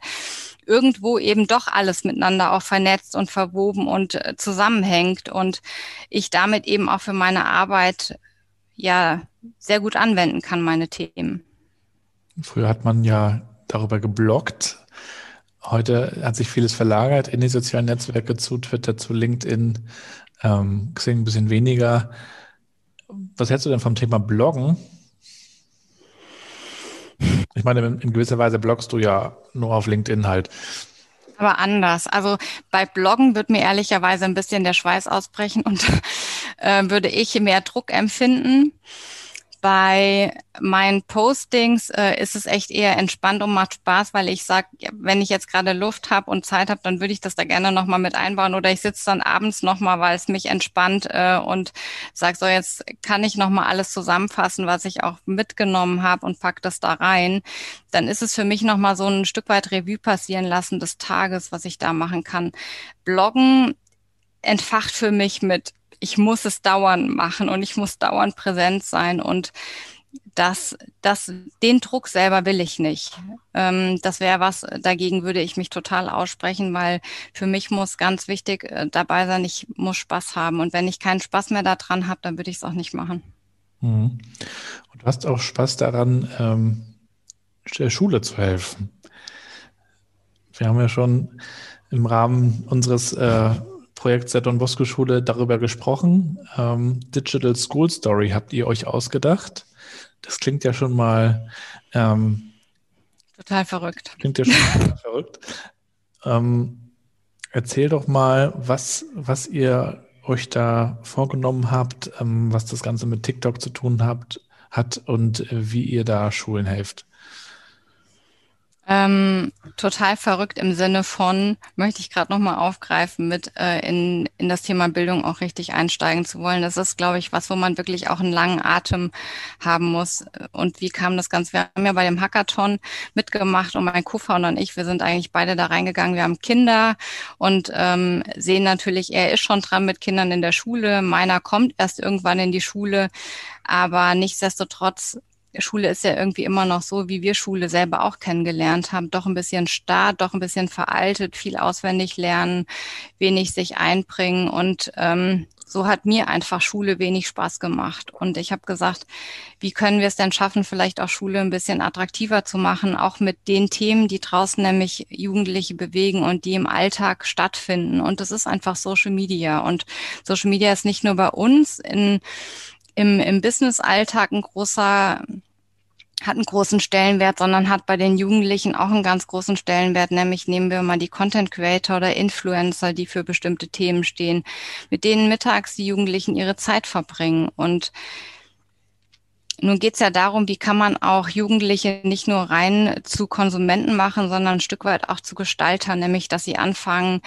irgendwo eben doch alles miteinander auch vernetzt und verwoben und äh, zusammenhängt und ich damit eben auch für meine Arbeit ja sehr gut anwenden kann, meine Themen. Früher hat man ja darüber geblockt. Heute hat sich vieles verlagert in die sozialen Netzwerke zu Twitter, zu LinkedIn, ähm, Xing ein bisschen weniger. Was hältst du denn vom Thema Bloggen? Ich meine, in, gewisser Weise bloggst du ja nur auf LinkedIn halt. Aber anders. Also bei Bloggen wird mir ehrlicherweise ein bisschen der Schweiß ausbrechen und äh, würde ich mehr Druck empfinden. Bei meinen Postings äh, ist es echt eher entspannt und macht Spaß, weil ich sage, wenn ich jetzt gerade Luft habe und Zeit habe, dann würde ich das da gerne nochmal mit einbauen oder ich sitze dann abends nochmal, weil es mich entspannt äh, und sage, so jetzt kann ich nochmal alles zusammenfassen, was ich auch mitgenommen habe und pack das da rein. Dann ist es für mich nochmal so ein Stück weit Revue passieren lassen des Tages, was ich da machen kann. Bloggen entfacht für mich mit ich muss es dauernd machen und ich muss dauernd präsent sein und das, das, den Druck selber will ich nicht. Ähm, das wäre was, dagegen würde ich mich total aussprechen, weil für mich muss ganz wichtig äh, dabei sein, ich muss Spaß haben. Und wenn ich keinen Spaß mehr daran habe, dann würde ich es auch nicht machen. Mhm. Und du hast auch Spaß daran, ähm, der Schule zu helfen. Wir haben ja schon im Rahmen unseres äh, Projekt der Don Bosco Schule darüber gesprochen. Ähm, Digital School Story habt ihr euch ausgedacht. Das klingt ja schon mal ähm, total verrückt. Klingt ja schon mal verrückt. Ähm, erzähl doch mal, was, was ihr euch da vorgenommen habt, ähm, was das Ganze mit TikTok zu tun habt, hat und äh, wie ihr da Schulen helft. Ähm, total verrückt im Sinne von, möchte ich gerade nochmal aufgreifen, mit äh, in, in das Thema Bildung auch richtig einsteigen zu wollen. Das ist, glaube ich, was, wo man wirklich auch einen langen Atem haben muss. Und wie kam das Ganze? Wir haben ja bei dem Hackathon mitgemacht und mein Co-Founder und ich, wir sind eigentlich beide da reingegangen. Wir haben Kinder und ähm, sehen natürlich, er ist schon dran mit Kindern in der Schule. Meiner kommt erst irgendwann in die Schule. Aber nichtsdestotrotz Schule ist ja irgendwie immer noch so, wie wir Schule selber auch kennengelernt haben, doch ein bisschen starr, doch ein bisschen veraltet, viel auswendig lernen, wenig sich einbringen und ähm, so hat mir einfach Schule wenig Spaß gemacht. Und ich habe gesagt, wie können wir es denn schaffen, vielleicht auch Schule ein bisschen attraktiver zu machen, auch mit den Themen, die draußen nämlich Jugendliche bewegen und die im Alltag stattfinden. Und das ist einfach Social Media. Und Social Media ist nicht nur bei uns in, im, im Business-Alltag ein großer hat einen großen Stellenwert, sondern hat bei den Jugendlichen auch einen ganz großen Stellenwert, nämlich nehmen wir mal die Content Creator oder Influencer, die für bestimmte Themen stehen, mit denen mittags die Jugendlichen ihre Zeit verbringen. Und nun geht es ja darum, wie kann man auch Jugendliche nicht nur rein zu Konsumenten machen, sondern ein Stück weit auch zu Gestaltern, nämlich dass sie anfangen,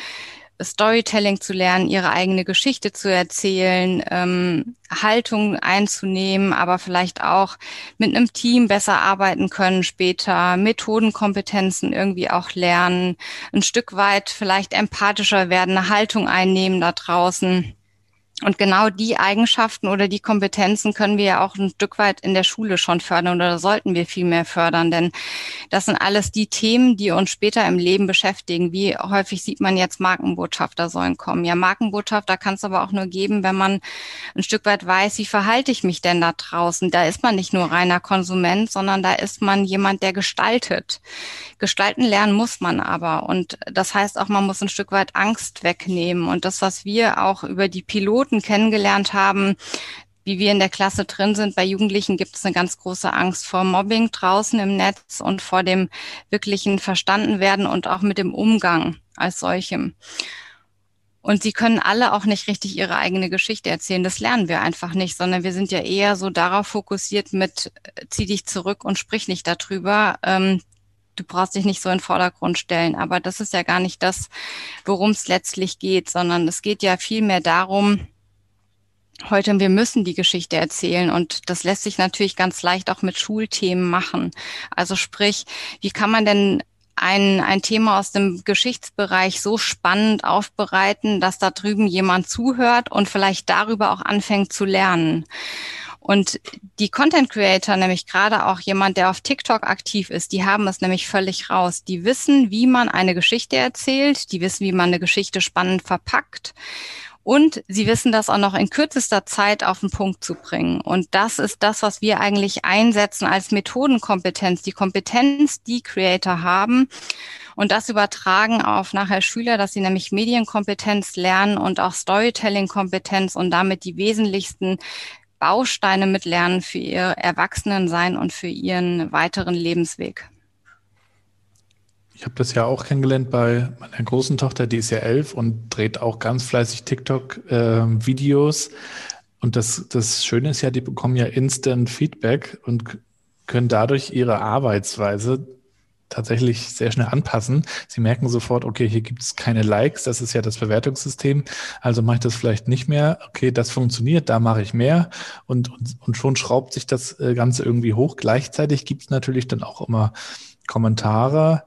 Storytelling zu lernen, ihre eigene Geschichte zu erzählen, ähm, Haltung einzunehmen, aber vielleicht auch mit einem Team besser arbeiten können später, Methodenkompetenzen irgendwie auch lernen, ein Stück weit vielleicht empathischer werden, eine Haltung einnehmen da draußen. Und genau die Eigenschaften oder die Kompetenzen können wir ja auch ein Stück weit in der Schule schon fördern oder sollten wir viel mehr fördern, denn das sind alles die Themen, die uns später im Leben beschäftigen. Wie häufig sieht man jetzt Markenbotschafter sollen kommen? Ja, Markenbotschafter kann es aber auch nur geben, wenn man ein Stück weit weiß, wie verhalte ich mich denn da draußen? Da ist man nicht nur reiner Konsument, sondern da ist man jemand, der gestaltet. Gestalten lernen muss man aber. Und das heißt auch, man muss ein Stück weit Angst wegnehmen. Und das, was wir auch über die Piloten Piloten kennengelernt haben, wie wir in der Klasse drin sind. Bei Jugendlichen gibt es eine ganz große Angst vor Mobbing draußen im Netz und vor dem wirklichen Verstandenwerden und auch mit dem Umgang als solchem. Und sie können alle auch nicht richtig ihre eigene Geschichte erzählen. Das lernen wir einfach nicht, sondern wir sind ja eher so darauf fokussiert mit, äh, zieh dich zurück und sprich nicht darüber. Ähm, du brauchst dich nicht so in den Vordergrund stellen. Aber das ist ja gar nicht das, worum es letztlich geht, sondern es geht ja viel mehr darum, heute, wir müssen die Geschichte erzählen und das lässt sich natürlich ganz leicht auch mit Schulthemen machen. Also sprich, wie kann man denn ein, ein Thema aus dem Geschichtsbereich so spannend aufbereiten, dass da drüben jemand zuhört und vielleicht darüber auch anfängt zu lernen. Und die Content Creator, nämlich gerade auch jemand, der auf TikTok aktiv ist, die haben es nämlich völlig raus. Die wissen, wie man eine Geschichte erzählt, die wissen, wie man eine Geschichte spannend verpackt und sie wissen das auch noch in kürzester Zeit auf den Punkt zu bringen. Und das ist das, was wir eigentlich einsetzen als Methodenkompetenz, die Kompetenz, die Creator haben. Und das übertragen auf nachher Schüler, dass sie nämlich Medienkompetenz lernen und auch Storytelling-Kompetenz und damit die wesentlichsten Bausteine mitlernen für ihr Erwachsenensein und für ihren weiteren Lebensweg. Ich habe das ja auch kennengelernt bei meiner großen Tochter, die ist ja elf und dreht auch ganz fleißig TikTok-Videos. Äh, und das, das Schöne ist ja, die bekommen ja Instant Feedback und können dadurch ihre Arbeitsweise tatsächlich sehr schnell anpassen. Sie merken sofort, okay, hier gibt es keine Likes, das ist ja das Bewertungssystem, also mache ich das vielleicht nicht mehr. Okay, das funktioniert, da mache ich mehr und, und, und schon schraubt sich das äh, Ganze irgendwie hoch. Gleichzeitig gibt es natürlich dann auch immer Kommentare,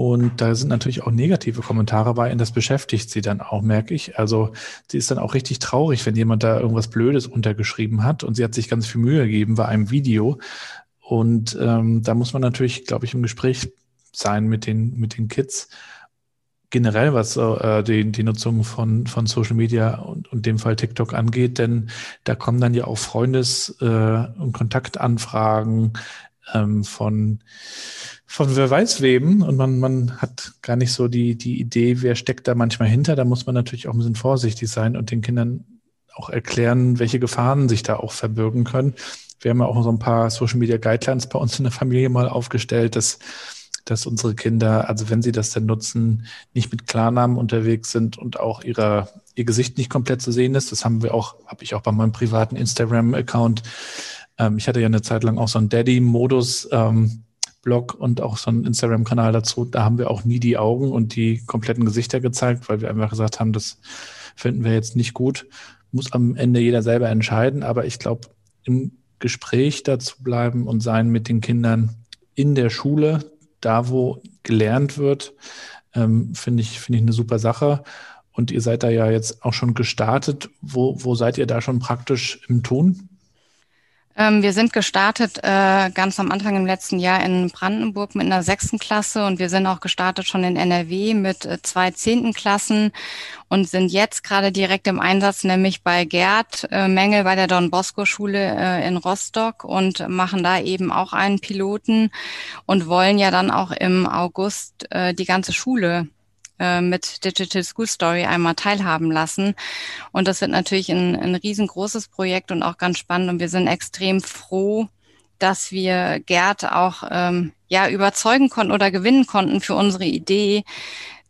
und da sind natürlich auch negative Kommentare bei und das beschäftigt sie dann auch, merke ich. Also sie ist dann auch richtig traurig, wenn jemand da irgendwas Blödes untergeschrieben hat und sie hat sich ganz viel Mühe gegeben bei einem Video. Und ähm, da muss man natürlich, glaube ich, im Gespräch sein mit den, mit den Kids generell, was äh, die, die Nutzung von, von Social Media und, und dem Fall TikTok angeht, denn da kommen dann ja auch Freundes- äh, und Kontaktanfragen ähm, von von wer weiß wem und man, man hat gar nicht so die, die Idee, wer steckt da manchmal hinter. Da muss man natürlich auch ein bisschen vorsichtig sein und den Kindern auch erklären, welche Gefahren sich da auch verbirgen können. Wir haben ja auch so ein paar Social Media Guidelines bei uns in der Familie mal aufgestellt, dass dass unsere Kinder, also wenn sie das denn nutzen, nicht mit Klarnamen unterwegs sind und auch ihrer, ihr Gesicht nicht komplett zu sehen ist. Das haben wir auch, habe ich auch bei meinem privaten Instagram-Account. Ähm, ich hatte ja eine Zeit lang auch so einen Daddy-Modus. Ähm, Blog und auch so einen Instagram-Kanal dazu. Da haben wir auch nie die Augen und die kompletten Gesichter gezeigt, weil wir einfach gesagt haben, das finden wir jetzt nicht gut. Muss am Ende jeder selber entscheiden. Aber ich glaube, im Gespräch dazu bleiben und sein mit den Kindern in der Schule, da wo gelernt wird, ähm, finde ich, finde ich eine super Sache. Und ihr seid da ja jetzt auch schon gestartet. Wo, wo seid ihr da schon praktisch im Tun? Ähm, wir sind gestartet äh, ganz am Anfang im letzten Jahr in Brandenburg mit einer sechsten Klasse und wir sind auch gestartet schon in NRW mit äh, zwei zehnten Klassen und sind jetzt gerade direkt im Einsatz, nämlich bei Gerd äh, Mengel bei der Don Bosco Schule äh, in Rostock und machen da eben auch einen Piloten und wollen ja dann auch im August äh, die ganze Schule äh, mit Digital School Story einmal teilhaben lassen. Und das wird natürlich ein, ein riesengroßes Projekt und auch ganz spannend. Und wir sind extrem froh, dass wir Gerd auch ähm, ja überzeugen konnten oder gewinnen konnten für unsere Idee,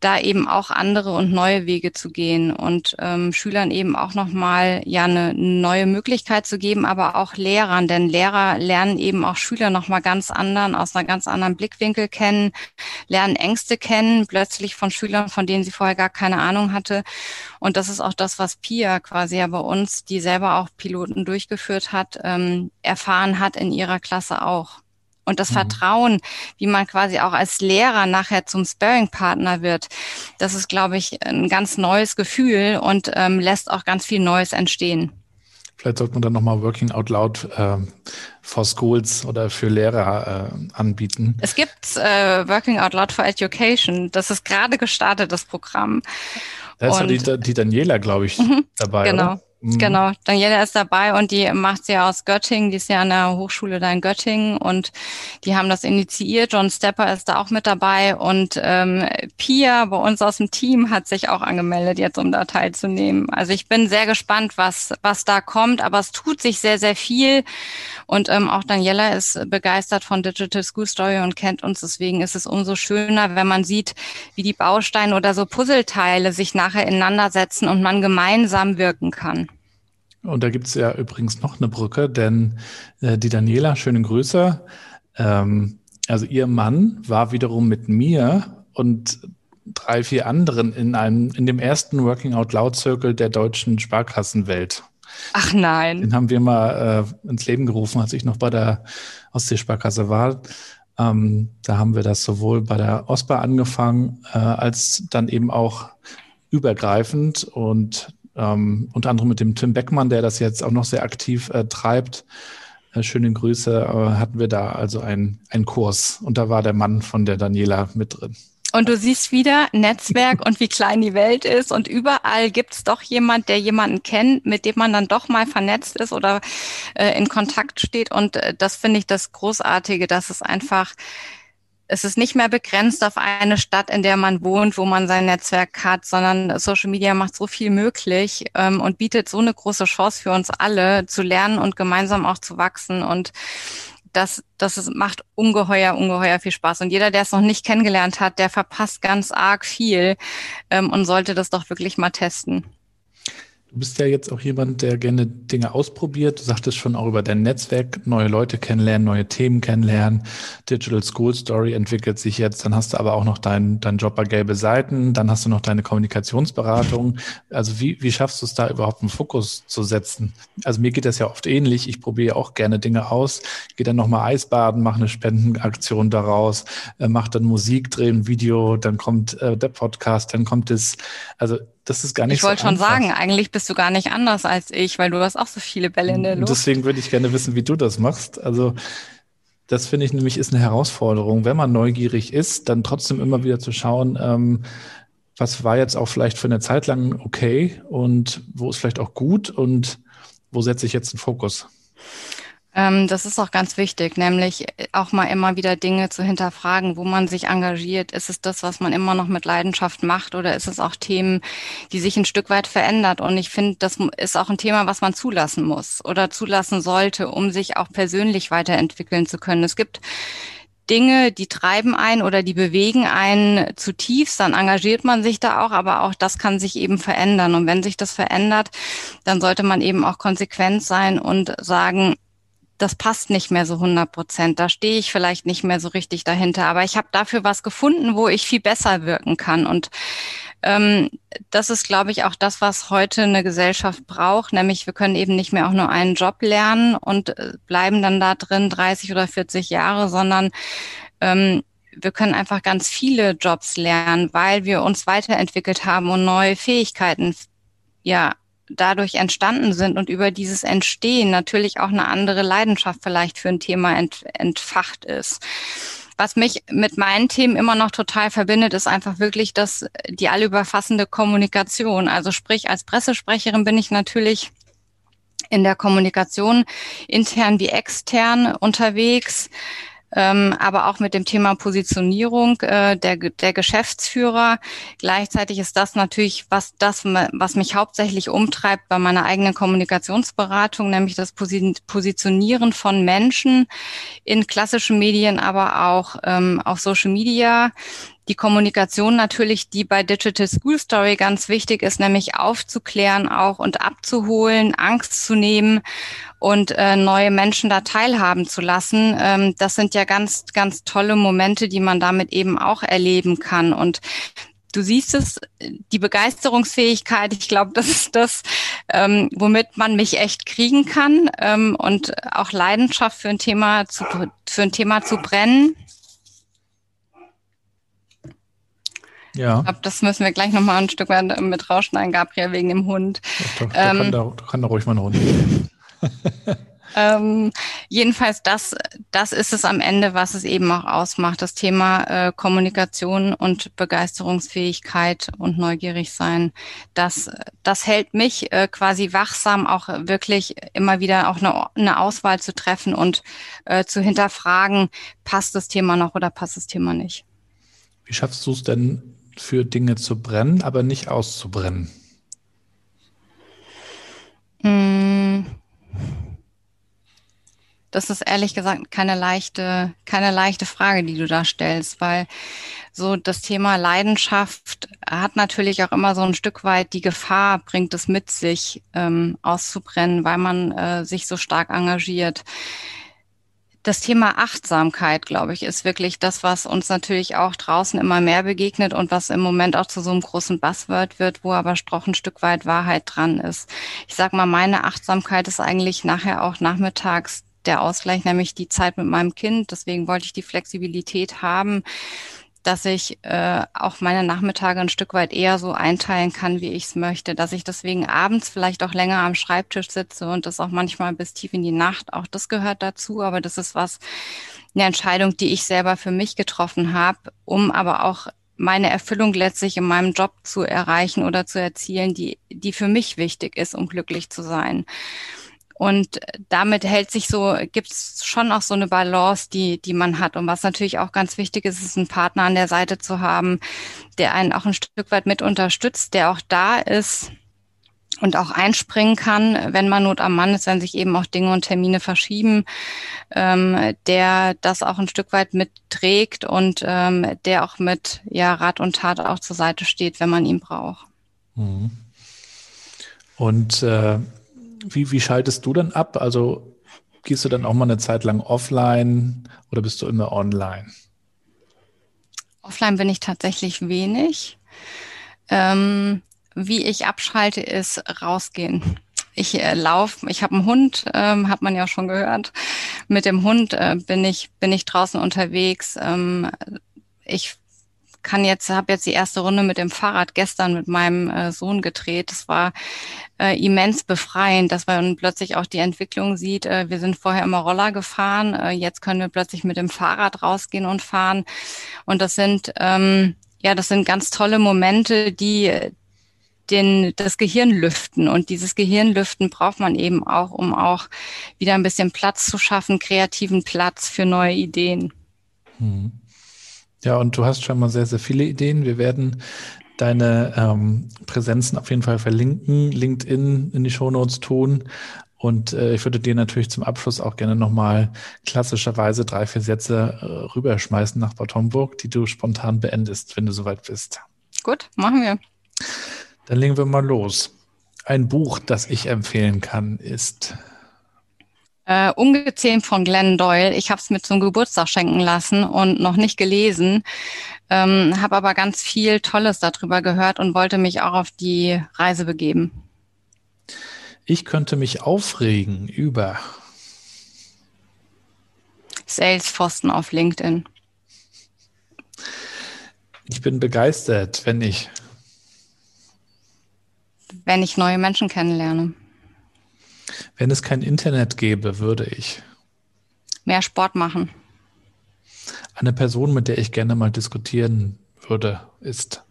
da eben auch andere und neue Wege zu gehen und ähm, Schülern eben auch nochmal ja eine neue Möglichkeit zu geben, aber auch Lehrern, denn Lehrer lernen eben auch Schüler nochmal ganz anderen, aus einer ganz anderen Blickwinkel kennen, lernen Ängste kennen, plötzlich von Schülern, von denen sie vorher gar keine Ahnung hatte. Und das ist auch das, was Pia quasi ja bei uns, die selber auch Piloten durchgeführt hat, ähm, erfahren hat in ihrer Klasse auch. Und das mhm. Vertrauen, wie man quasi auch als Lehrer nachher zum Sparring-Partner wird, das ist, glaube ich, ein ganz neues Gefühl und ähm, lässt auch ganz viel Neues entstehen. Vielleicht sollte man dann nochmal Working Out Loud äh, for Schools oder für Lehrer äh, anbieten. Es gibt äh, Working Out Loud for Education. Das ist gerade gestartet, das Programm. Da ist und, ja die, die Daniela, glaube ich, mhm, dabei. Genau. Oder? Mhm. Genau, Daniela ist dabei und die macht sie ja aus Göttingen, die ist ja an der Hochschule da in Göttingen und die haben das initiiert. John Stepper ist da auch mit dabei und ähm, Pia bei uns aus dem Team hat sich auch angemeldet, jetzt um da teilzunehmen. Also ich bin sehr gespannt, was, was da kommt, aber es tut sich sehr, sehr viel und ähm, auch Daniela ist begeistert von Digital School Story und kennt uns. Deswegen ist es umso schöner, wenn man sieht, wie die Bausteine oder so Puzzleteile sich nachher ineinander setzen und man gemeinsam wirken kann. Und da gibt es ja übrigens noch eine Brücke, denn äh, die Daniela, schöne Grüße. Ähm, also ihr Mann war wiederum mit mir und drei, vier anderen in einem, in dem ersten Working Out Loud Circle der deutschen Sparkassenwelt. Ach nein. Den haben wir mal äh, ins Leben gerufen, als ich noch bei der Ostseesparkasse war. Ähm, da haben wir das sowohl bei der OSPA angefangen, äh, als dann eben auch übergreifend. Und ähm, unter anderem mit dem Tim Beckmann, der das jetzt auch noch sehr aktiv äh, treibt. Äh, schöne Grüße, äh, hatten wir da also einen Kurs und da war der Mann von der Daniela mit drin. Und du siehst wieder Netzwerk und wie klein die Welt ist. Und überall gibt es doch jemand, der jemanden kennt, mit dem man dann doch mal vernetzt ist oder äh, in Kontakt steht. Und äh, das finde ich das Großartige, dass es einfach es ist nicht mehr begrenzt auf eine Stadt, in der man wohnt, wo man sein Netzwerk hat, sondern Social Media macht so viel möglich ähm, und bietet so eine große Chance für uns alle zu lernen und gemeinsam auch zu wachsen. Und das, das ist, macht ungeheuer, ungeheuer viel Spaß. Und jeder, der es noch nicht kennengelernt hat, der verpasst ganz arg viel ähm, und sollte das doch wirklich mal testen. Du bist ja jetzt auch jemand, der gerne Dinge ausprobiert. Du sagtest schon auch über dein Netzwerk, neue Leute kennenlernen, neue Themen kennenlernen. Digital School Story entwickelt sich jetzt. Dann hast du aber auch noch deinen dein Job bei Gelbe Seiten. Dann hast du noch deine Kommunikationsberatung. Also wie, wie schaffst du es da überhaupt einen Fokus zu setzen? Also mir geht das ja oft ähnlich. Ich probiere auch gerne Dinge aus. Gehe dann nochmal Eisbaden, mache eine Spendenaktion daraus, äh, mache dann Musik, drehe ein Video, dann kommt äh, der Podcast, dann kommt es, also das ist gar nicht ich so Ich wollte schon sagen, eigentlich bist du gar nicht anders als ich, weil du hast auch so viele Bälle in der Luft. Deswegen würde ich gerne wissen, wie du das machst. Also das finde ich nämlich ist eine Herausforderung, wenn man neugierig ist, dann trotzdem immer wieder zu schauen, ähm, was war jetzt auch vielleicht für eine Zeit lang okay und wo ist vielleicht auch gut und wo setze ich jetzt einen Fokus? Ähm, das ist auch ganz wichtig, nämlich äh, auch mal immer wieder Dinge zu hinterfragen, wo man sich engagiert. Ist es das, was man immer noch mit Leidenschaft macht oder ist es auch Themen, die sich ein Stück weit verändert? Und ich finde, das ist auch ein Thema, was man zulassen muss oder zulassen sollte, um sich auch persönlich weiterentwickeln zu können. Es gibt Dinge, die treiben einen oder die bewegen einen zutiefst, dann engagiert man sich da auch, aber auch das kann sich eben verändern. Und wenn sich das verändert, dann sollte man eben auch konsequent sein und sagen, das passt nicht mehr so 100 Prozent. Da stehe ich vielleicht nicht mehr so richtig dahinter. Aber ich habe dafür was gefunden, wo ich viel besser wirken kann. Und ähm, das ist, glaube ich, auch das, was heute eine Gesellschaft braucht. Nämlich wir können eben nicht mehr auch nur einen Job lernen und äh, bleiben dann da drin 30 oder 40 Jahre, sondern ähm, wir können einfach ganz viele Jobs lernen, weil wir uns weiterentwickelt haben und neue Fähigkeiten ja dadurch entstanden sind und über dieses Entstehen natürlich auch eine andere Leidenschaft vielleicht für ein Thema ent, entfacht ist. Was mich mit meinen Themen immer noch total verbindet, ist einfach wirklich das, die allüberfassende Kommunikation. Also sprich, als Pressesprecherin bin ich natürlich in der Kommunikation intern wie extern unterwegs ähm, aber auch mit dem Thema Positionierung äh, der, der Geschäftsführer. Gleichzeitig ist das natürlich was das, was mich hauptsächlich umtreibt bei meiner eigenen Kommunikationsberatung, nämlich das Positionieren von Menschen in klassischen Medien, aber auch ähm, auf Social Media die Kommunikation natürlich, die bei Digital School Story ganz wichtig ist, nämlich aufzuklären auch und abzuholen, Angst zu nehmen und äh, neue Menschen da teilhaben zu lassen. Ähm, das sind ja ganz, ganz tolle Momente, die man damit eben auch erleben kann. Und du siehst es, die Begeisterungsfähigkeit, ich glaube, das ist das, ähm, womit man mich echt kriegen kann ähm, und auch Leidenschaft für ein Thema zu, für ein Thema zu brennen. Ja. Ich glaube, das müssen wir gleich nochmal ein Stück weit mit rausschneiden, Gabriel, wegen dem Hund. Doch, doch, ähm, kann, da, kann da ruhig mal eine Hund geben. ähm, jedenfalls, das, das ist es am Ende, was es eben auch ausmacht. Das Thema äh, Kommunikation und Begeisterungsfähigkeit und neugierig sein. Das, das hält mich äh, quasi wachsam, auch wirklich immer wieder auch eine, eine Auswahl zu treffen und äh, zu hinterfragen, passt das Thema noch oder passt das Thema nicht. Wie schaffst du es denn, für Dinge zu brennen, aber nicht auszubrennen? Mm. Das ist ehrlich gesagt keine leichte, keine leichte Frage, die du da stellst, weil so das Thema Leidenschaft hat natürlich auch immer so ein Stück weit die Gefahr, bringt es mit sich, ähm, auszubrennen, weil man äh, sich so stark engagiert das Thema Achtsamkeit, glaube ich, ist wirklich das, was uns natürlich auch draußen immer mehr begegnet und was im Moment auch zu so einem großen Buzzword wird, wo aber doch ein Stück weit Wahrheit dran ist. Ich sag mal, meine Achtsamkeit ist eigentlich nachher auch nachmittags der Ausgleich, nämlich die Zeit mit meinem Kind. Deswegen wollte ich die Flexibilität haben, dass ich äh, auch meine Nachmittage ein Stück weit eher so einteilen kann, wie ich es möchte, dass ich deswegen abends vielleicht auch länger am Schreibtisch sitze und das auch manchmal bis tief in die Nacht. Auch das gehört dazu, aber das ist was, eine Entscheidung, die ich selber für mich getroffen habe, um aber auch meine Erfüllung letztlich in meinem Job zu erreichen oder zu erzielen, die, die für mich wichtig ist, um glücklich zu sein. Und damit hält sich so, gibt es schon auch so eine Balance, die, die man hat. Und was natürlich auch ganz wichtig ist, ist einen Partner an der Seite zu haben, der einen auch ein Stück weit mit unterstützt, der auch da ist und auch einspringen kann, wenn man Not am Mann ist, wenn sich eben auch Dinge und Termine verschieben, ähm, der das auch ein Stück weit mitträgt und ähm, der auch mit ja, Rat und Tat auch zur Seite steht, wenn man ihn braucht. Mhm. Und äh, wie, wie schaltest du dann ab? Also gehst du dann auch mal eine Zeit lang offline oder bist du immer online? Offline bin ich tatsächlich wenig. Ähm, wie ich abschalte, ist rausgehen. Ich äh, laufe, ich habe einen Hund, ähm, hat man ja schon gehört. Mit dem Hund äh, bin ich bin ich draußen unterwegs. Ähm, ich kann jetzt, habe jetzt die erste Runde mit dem Fahrrad gestern mit meinem äh, Sohn gedreht. Das war äh, immens befreiend, dass man plötzlich auch die Entwicklung sieht. Äh, wir sind vorher immer Roller gefahren, äh, jetzt können wir plötzlich mit dem Fahrrad rausgehen und fahren. Und das sind ähm, ja, das sind ganz tolle Momente, die den, das Gehirn lüften. Und dieses Gehirnlüften braucht man eben auch, um auch wieder ein bisschen Platz zu schaffen, kreativen Platz für neue Ideen. Hm. Ja, und du hast schon mal sehr, sehr viele Ideen. Wir werden deine ähm, Präsenzen auf jeden Fall verlinken, LinkedIn in die Shownotes tun. Und äh, ich würde dir natürlich zum Abschluss auch gerne nochmal klassischerweise drei, vier Sätze äh, rüberschmeißen nach Bad Homburg, die du spontan beendest, wenn du soweit bist. Gut, machen wir. Dann legen wir mal los. Ein Buch, das ich empfehlen kann, ist äh, Ungezähmt von Glenn Doyle. Ich habe es mir zum Geburtstag schenken lassen und noch nicht gelesen, ähm, habe aber ganz viel Tolles darüber gehört und wollte mich auch auf die Reise begeben. Ich könnte mich aufregen über Salesforsten auf LinkedIn. Ich bin begeistert, wenn ich wenn ich neue Menschen kennenlerne. Wenn es kein Internet gäbe, würde ich mehr Sport machen. Eine Person, mit der ich gerne mal diskutieren würde, ist.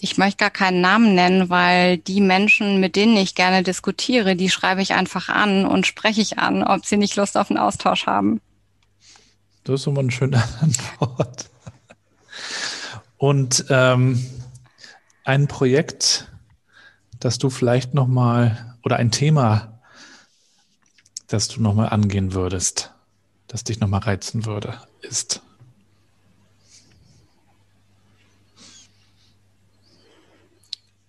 Ich möchte gar keinen Namen nennen, weil die Menschen, mit denen ich gerne diskutiere, die schreibe ich einfach an und spreche ich an, ob sie nicht Lust auf einen Austausch haben. Das ist immer eine schöne Antwort. Und ähm, ein Projekt, das du vielleicht noch mal oder ein Thema, das du noch mal angehen würdest, das dich noch mal reizen würde, ist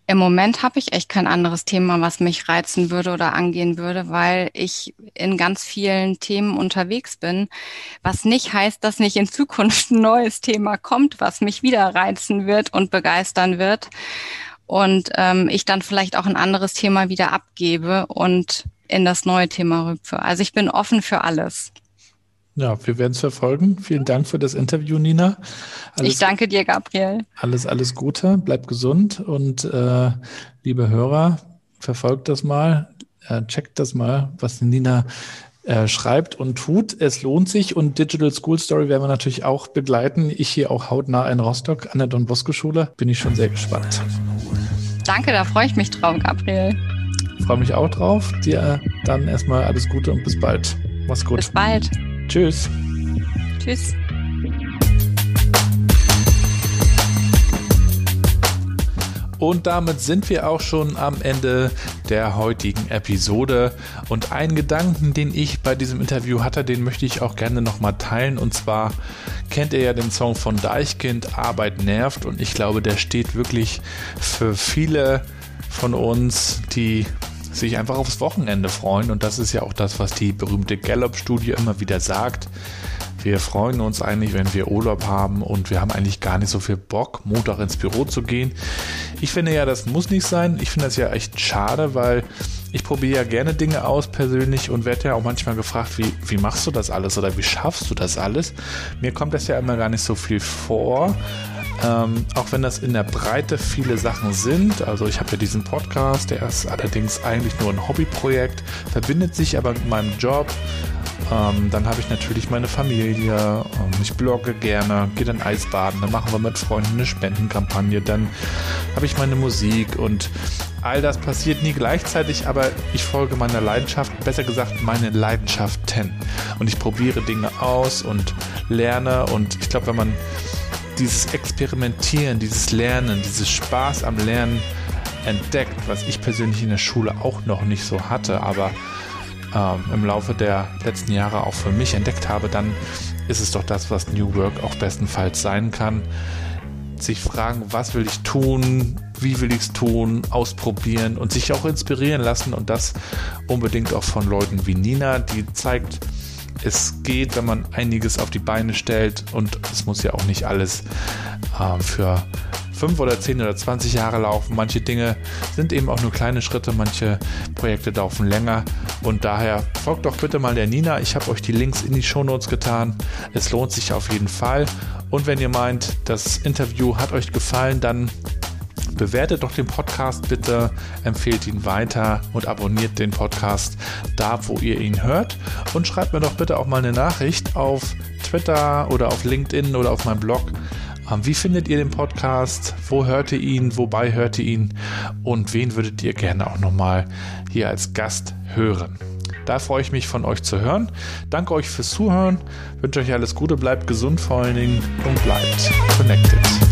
Im Moment habe ich echt kein anderes Thema, was mich reizen würde oder angehen würde, weil ich in ganz vielen Themen unterwegs bin. Was nicht heißt, dass nicht in Zukunft ein neues Thema kommt, was mich wieder reizen wird und begeistern wird. Und ähm, ich dann vielleicht auch ein anderes Thema wieder abgebe und in das neue Thema rüpfe. Also ich bin offen für alles. Ja, wir werden es verfolgen. Vielen Dank für das Interview, Nina. Alles, ich danke dir, Gabriel. Alles, alles Gute, bleib gesund und äh, liebe Hörer, verfolgt das mal, äh, checkt das mal, was Nina äh, schreibt und tut. Es lohnt sich und Digital School Story werden wir natürlich auch begleiten. Ich hier auch hautnah in Rostock an der Don Bosco Schule. Bin ich schon sehr gespannt. Danke, da freue ich mich drauf, Gabriel. Freue mich auch drauf. Dir dann erstmal alles Gute und bis bald. Mach's gut. Bis bald. Tschüss. Tschüss. Und damit sind wir auch schon am Ende der heutigen Episode. Und einen Gedanken, den ich bei diesem Interview hatte, den möchte ich auch gerne nochmal teilen. Und zwar kennt ihr ja den Song von Deichkind, Arbeit nervt. Und ich glaube, der steht wirklich für viele von uns, die sich einfach aufs Wochenende freuen. Und das ist ja auch das, was die berühmte Gallup-Studie immer wieder sagt. Wir freuen uns eigentlich, wenn wir Urlaub haben und wir haben eigentlich gar nicht so viel Bock, Montag ins Büro zu gehen. Ich finde ja, das muss nicht sein. Ich finde das ja echt schade, weil ich probiere ja gerne Dinge aus persönlich und werde ja auch manchmal gefragt, wie, wie machst du das alles oder wie schaffst du das alles? Mir kommt das ja immer gar nicht so viel vor. Ähm, auch wenn das in der Breite viele Sachen sind. Also ich habe ja diesen Podcast, der ist allerdings eigentlich nur ein Hobbyprojekt, verbindet sich aber mit meinem Job. Ähm, dann habe ich natürlich meine Familie. Ähm, ich blogge gerne, gehe dann Eisbaden. Dann machen wir mit Freunden eine Spendenkampagne. Dann habe ich meine Musik und all das passiert nie gleichzeitig, aber ich folge meiner Leidenschaft, besser gesagt meine Leidenschaften. Und ich probiere Dinge aus und lerne. Und ich glaube, wenn man dieses Experimentieren, dieses Lernen, dieses Spaß am Lernen entdeckt, was ich persönlich in der Schule auch noch nicht so hatte, aber ähm, im Laufe der letzten Jahre auch für mich entdeckt habe, dann ist es doch das, was New Work auch bestenfalls sein kann. Sich fragen, was will ich tun, wie will ich es tun, ausprobieren und sich auch inspirieren lassen und das unbedingt auch von Leuten wie Nina, die zeigt, es geht, wenn man einiges auf die Beine stellt und es muss ja auch nicht alles äh, für fünf oder zehn oder 20 Jahre laufen. Manche Dinge sind eben auch nur kleine Schritte, manche Projekte laufen länger und daher folgt doch bitte mal der Nina. Ich habe euch die Links in die Shownotes getan. Es lohnt sich auf jeden Fall. Und wenn ihr meint, das Interview hat euch gefallen, dann bewertet doch den Podcast bitte, empfehlt ihn weiter und abonniert den Podcast da, wo ihr ihn hört. Und schreibt mir doch bitte auch mal eine Nachricht auf Twitter oder auf LinkedIn oder auf meinem Blog. Wie findet ihr den Podcast? Wo hört ihr ihn? Wobei hört ihr ihn? Und wen würdet ihr gerne auch nochmal hier als Gast hören? Da freue ich mich von euch zu hören. Danke euch fürs Zuhören. Wünsche euch alles Gute, bleibt gesund vor allen Dingen und bleibt connected.